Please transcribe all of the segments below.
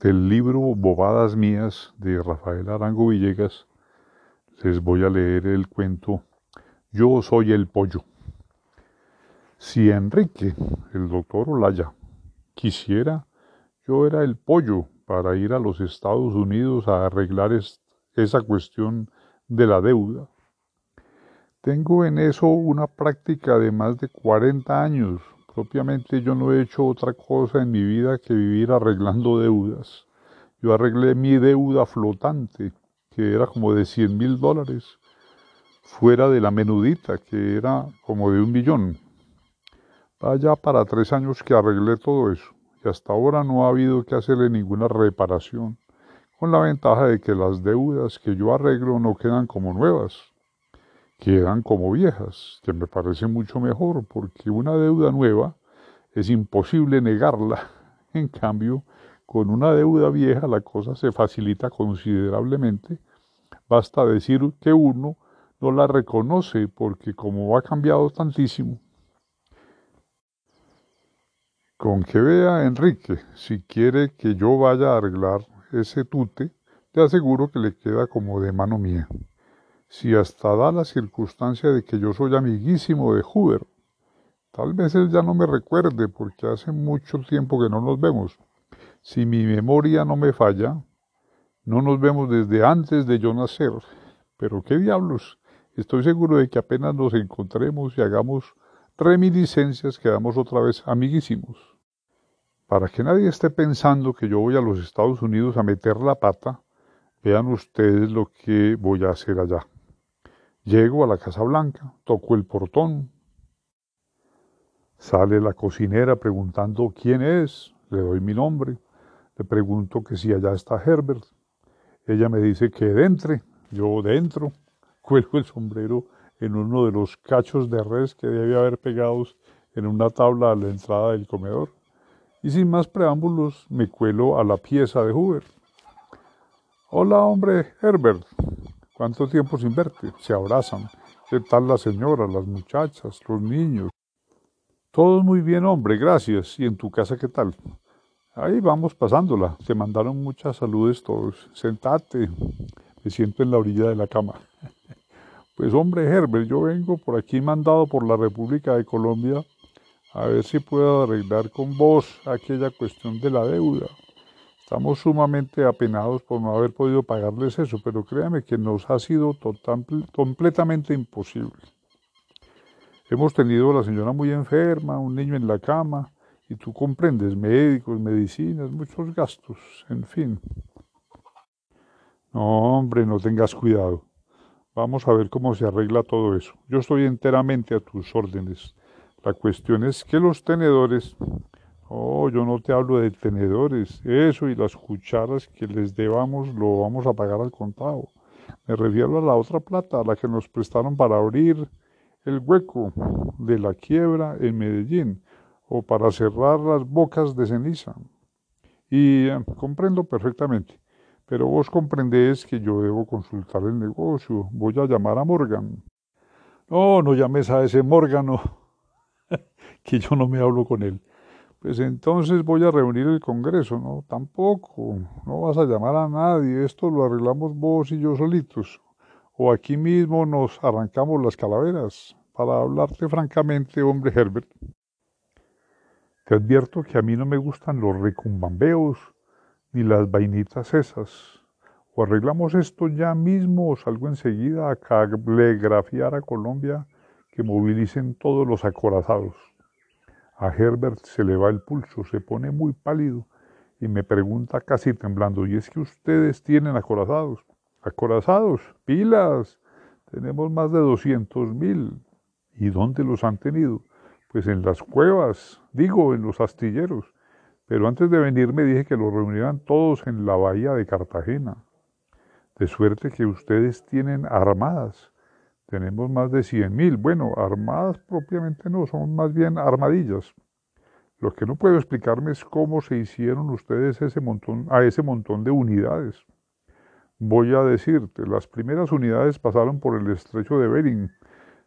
del libro Bobadas Mías de Rafael Arango Villegas, les voy a leer el cuento Yo soy el pollo. Si Enrique, el doctor Olaya, quisiera, yo era el pollo para ir a los Estados Unidos a arreglar esa cuestión de la deuda. Tengo en eso una práctica de más de 40 años. Propiamente yo no he hecho otra cosa en mi vida que vivir arreglando deudas. Yo arreglé mi deuda flotante, que era como de 100 mil dólares, fuera de la menudita, que era como de un millón. Vaya para tres años que arreglé todo eso, y hasta ahora no ha habido que hacerle ninguna reparación, con la ventaja de que las deudas que yo arreglo no quedan como nuevas quedan como viejas, que me parece mucho mejor, porque una deuda nueva es imposible negarla. En cambio, con una deuda vieja la cosa se facilita considerablemente. Basta decir que uno no la reconoce porque como ha cambiado tantísimo. Con que vea Enrique, si quiere que yo vaya a arreglar ese tute, te aseguro que le queda como de mano mía si hasta da la circunstancia de que yo soy amiguísimo de Hoover. Tal vez él ya no me recuerde porque hace mucho tiempo que no nos vemos. Si mi memoria no me falla, no nos vemos desde antes de yo nacer. Pero qué diablos, estoy seguro de que apenas nos encontremos y hagamos reminiscencias quedamos otra vez amiguísimos. Para que nadie esté pensando que yo voy a los Estados Unidos a meter la pata, vean ustedes lo que voy a hacer allá. Llego a la Casa Blanca, toco el portón. Sale la cocinera preguntando quién es, le doy mi nombre, le pregunto que si allá está Herbert. Ella me dice que entre, yo dentro, cuelgo el sombrero en uno de los cachos de res que debe haber pegados en una tabla a la entrada del comedor. Y sin más preámbulos me cuelo a la pieza de Hoover. Hola, hombre, Herbert. ¿Cuánto tiempo sin verte? Se abrazan. ¿Qué tal la señora, las muchachas, los niños? Todos muy bien, hombre, gracias. ¿Y en tu casa qué tal? Ahí vamos pasándola. Te mandaron muchas saludes todos. Sentate. Me siento en la orilla de la cama. Pues hombre, Herbert, yo vengo por aquí mandado por la República de Colombia a ver si puedo arreglar con vos aquella cuestión de la deuda. Estamos sumamente apenados por no haber podido pagarles eso, pero créame que nos ha sido total, completamente imposible. Hemos tenido a la señora muy enferma, un niño en la cama, y tú comprendes, médicos, medicinas, muchos gastos, en fin. No, hombre, no tengas cuidado. Vamos a ver cómo se arregla todo eso. Yo estoy enteramente a tus órdenes. La cuestión es que los tenedores Oh, yo no te hablo de tenedores, eso y las cucharas que les debamos lo vamos a pagar al contado. Me refiero a la otra plata, a la que nos prestaron para abrir el hueco de la quiebra en Medellín o para cerrar las bocas de ceniza. Y eh, comprendo perfectamente, pero vos comprendés que yo debo consultar el negocio. Voy a llamar a Morgan. No, no llames a ese Morgano, que yo no me hablo con él pues entonces voy a reunir el Congreso. No, tampoco, no vas a llamar a nadie, esto lo arreglamos vos y yo solitos. O aquí mismo nos arrancamos las calaveras. Para hablarte francamente, hombre Herbert, te advierto que a mí no me gustan los recumbambeos ni las vainitas esas. O arreglamos esto ya mismo o salgo enseguida a calegrafiar a Colombia que movilicen todos los acorazados. A Herbert se le va el pulso, se pone muy pálido y me pregunta casi temblando, ¿y es que ustedes tienen acorazados? Acorazados, pilas, tenemos más de 200 mil. ¿Y dónde los han tenido? Pues en las cuevas, digo, en los astilleros. Pero antes de venir me dije que los reunieran todos en la bahía de Cartagena. De suerte que ustedes tienen armadas tenemos más de 100.000. Bueno, armadas propiamente no, son más bien armadillas. Lo que no puedo explicarme es cómo se hicieron ustedes ese montón, a ese montón de unidades. Voy a decirte, las primeras unidades pasaron por el estrecho de Bering,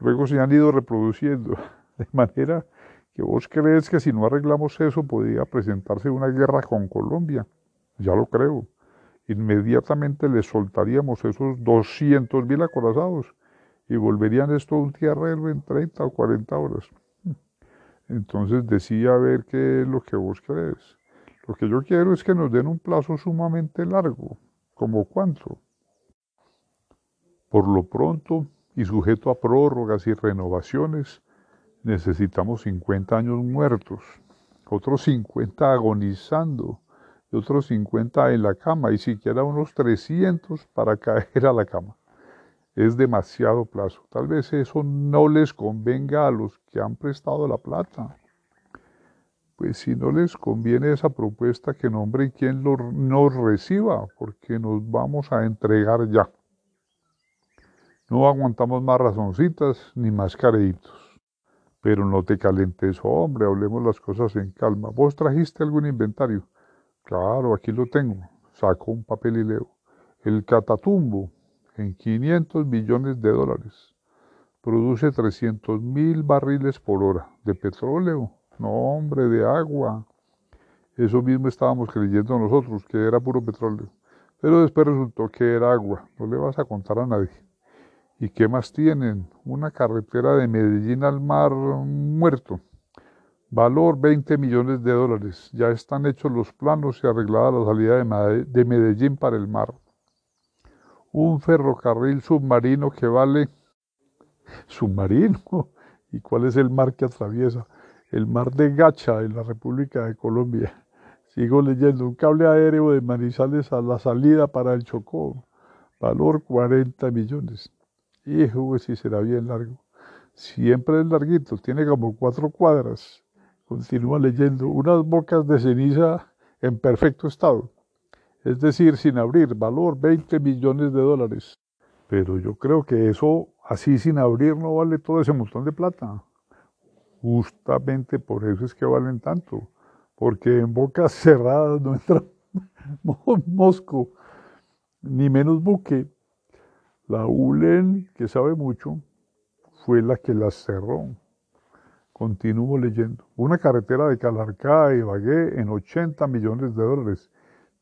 luego se han ido reproduciendo, de manera que vos crees que si no arreglamos eso podría presentarse una guerra con Colombia. ya lo creo. Inmediatamente le soltaríamos esos 200 mil acorazados y volverían esto a un tierrero en 30 o 40 horas. Entonces decía a ver qué es lo que vos querés. Lo que yo quiero es que nos den un plazo sumamente largo. ¿Como cuánto? Por lo pronto, y sujeto a prórrogas y renovaciones, necesitamos 50 años muertos, otros 50 agonizando, y otros 50 en la cama, y siquiera unos 300 para caer a la cama. Es demasiado plazo. Tal vez eso no les convenga a los que han prestado la plata. Pues si no les conviene esa propuesta, que nombren quien lo, nos reciba, porque nos vamos a entregar ya. No aguantamos más razoncitas ni más careitos. Pero no te calentes, hombre, hablemos las cosas en calma. ¿Vos trajiste algún inventario? Claro, aquí lo tengo. Saco un papel y leo. El Catatumbo, en 500 millones de dólares, produce 300 mil barriles por hora de petróleo. No, hombre, de agua. Eso mismo estábamos creyendo nosotros, que era puro petróleo. Pero después resultó que era agua. No le vas a contar a nadie. ¿Y qué más tienen? Una carretera de Medellín al mar muerto. Valor 20 millones de dólares. Ya están hechos los planos y arreglada la salida de Medellín para el mar. Un ferrocarril submarino que vale... ¿Submarino? ¿Y cuál es el mar que atraviesa? El mar de Gacha en la República de Colombia. Sigo leyendo. Un cable aéreo de Manizales a la salida para el Chocó. Valor 40 millones. Hijo, si será bien largo. Siempre es larguito, tiene como cuatro cuadras. Continúa leyendo. Unas bocas de ceniza en perfecto estado. Es decir, sin abrir, valor 20 millones de dólares. Pero yo creo que eso, así sin abrir, no vale todo ese montón de plata. Justamente por eso es que valen tanto. Porque en bocas cerradas no entra mosco, ni menos buque. La ULEN, que sabe mucho, fue la que las cerró. Continúo leyendo. Una carretera de Calarcá y Ibagué en 80 millones de dólares.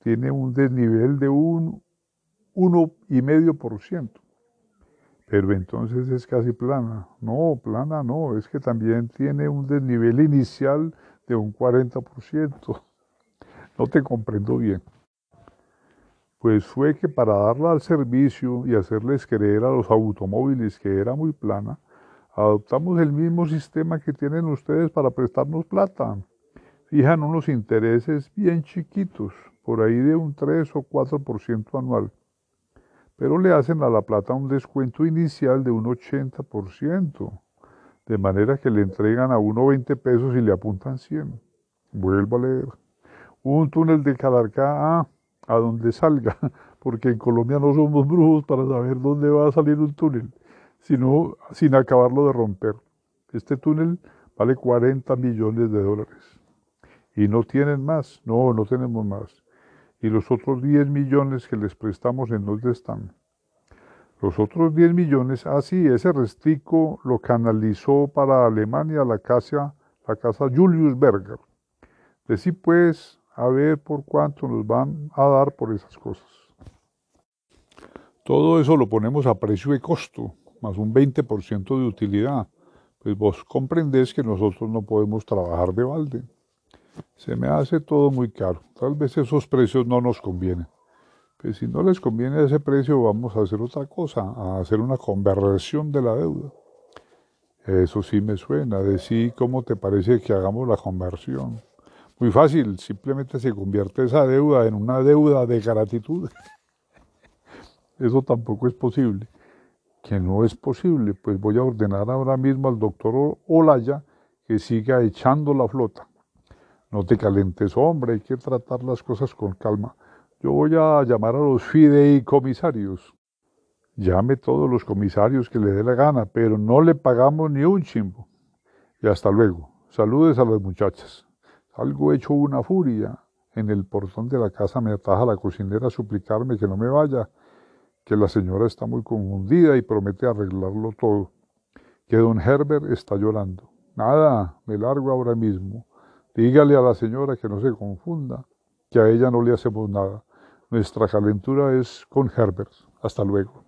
Tiene un desnivel de un 1,5%. Pero entonces es casi plana. No, plana no, es que también tiene un desnivel inicial de un 40%. No te comprendo bien pues fue que para darla al servicio y hacerles creer a los automóviles que era muy plana, adoptamos el mismo sistema que tienen ustedes para prestarnos plata. Fijan unos intereses bien chiquitos, por ahí de un 3 o 4% anual, pero le hacen a la plata un descuento inicial de un 80%, de manera que le entregan a uno 20 pesos y le apuntan 100. Vuelvo a leer. Un túnel de Calarcá a a donde salga, porque en Colombia no somos brujos para saber dónde va a salir un túnel, sino sin acabarlo de romper. Este túnel vale 40 millones de dólares. Y no tienen más, no, no tenemos más. Y los otros 10 millones que les prestamos, ¿en dónde están? Los otros 10 millones, ah sí, ese restico lo canalizó para Alemania la casa, la casa Julius Berger. Decí pues a ver por cuánto nos van a dar por esas cosas. Todo eso lo ponemos a precio de costo, más un 20% de utilidad. Pues vos comprendés que nosotros no podemos trabajar de balde. Se me hace todo muy caro. Tal vez esos precios no nos convienen. Pues si no les conviene ese precio, vamos a hacer otra cosa, a hacer una conversión de la deuda. Eso sí me suena. Decir cómo te parece que hagamos la conversión. Muy fácil, simplemente se convierte esa deuda en una deuda de gratitud. Eso tampoco es posible. Que no es posible, pues voy a ordenar ahora mismo al doctor Olaya que siga echando la flota. No te calentes, hombre, hay que tratar las cosas con calma. Yo voy a llamar a los fideicomisarios. Llame todos los comisarios que le dé la gana, pero no le pagamos ni un chimbo. Y hasta luego. Saludes a las muchachas. Algo hecho una furia. En el portón de la casa me ataja la cocinera a suplicarme que no me vaya, que la señora está muy confundida y promete arreglarlo todo, que don Herbert está llorando. Nada, me largo ahora mismo. Dígale a la señora que no se confunda, que a ella no le hacemos nada. Nuestra calentura es con Herbert. Hasta luego.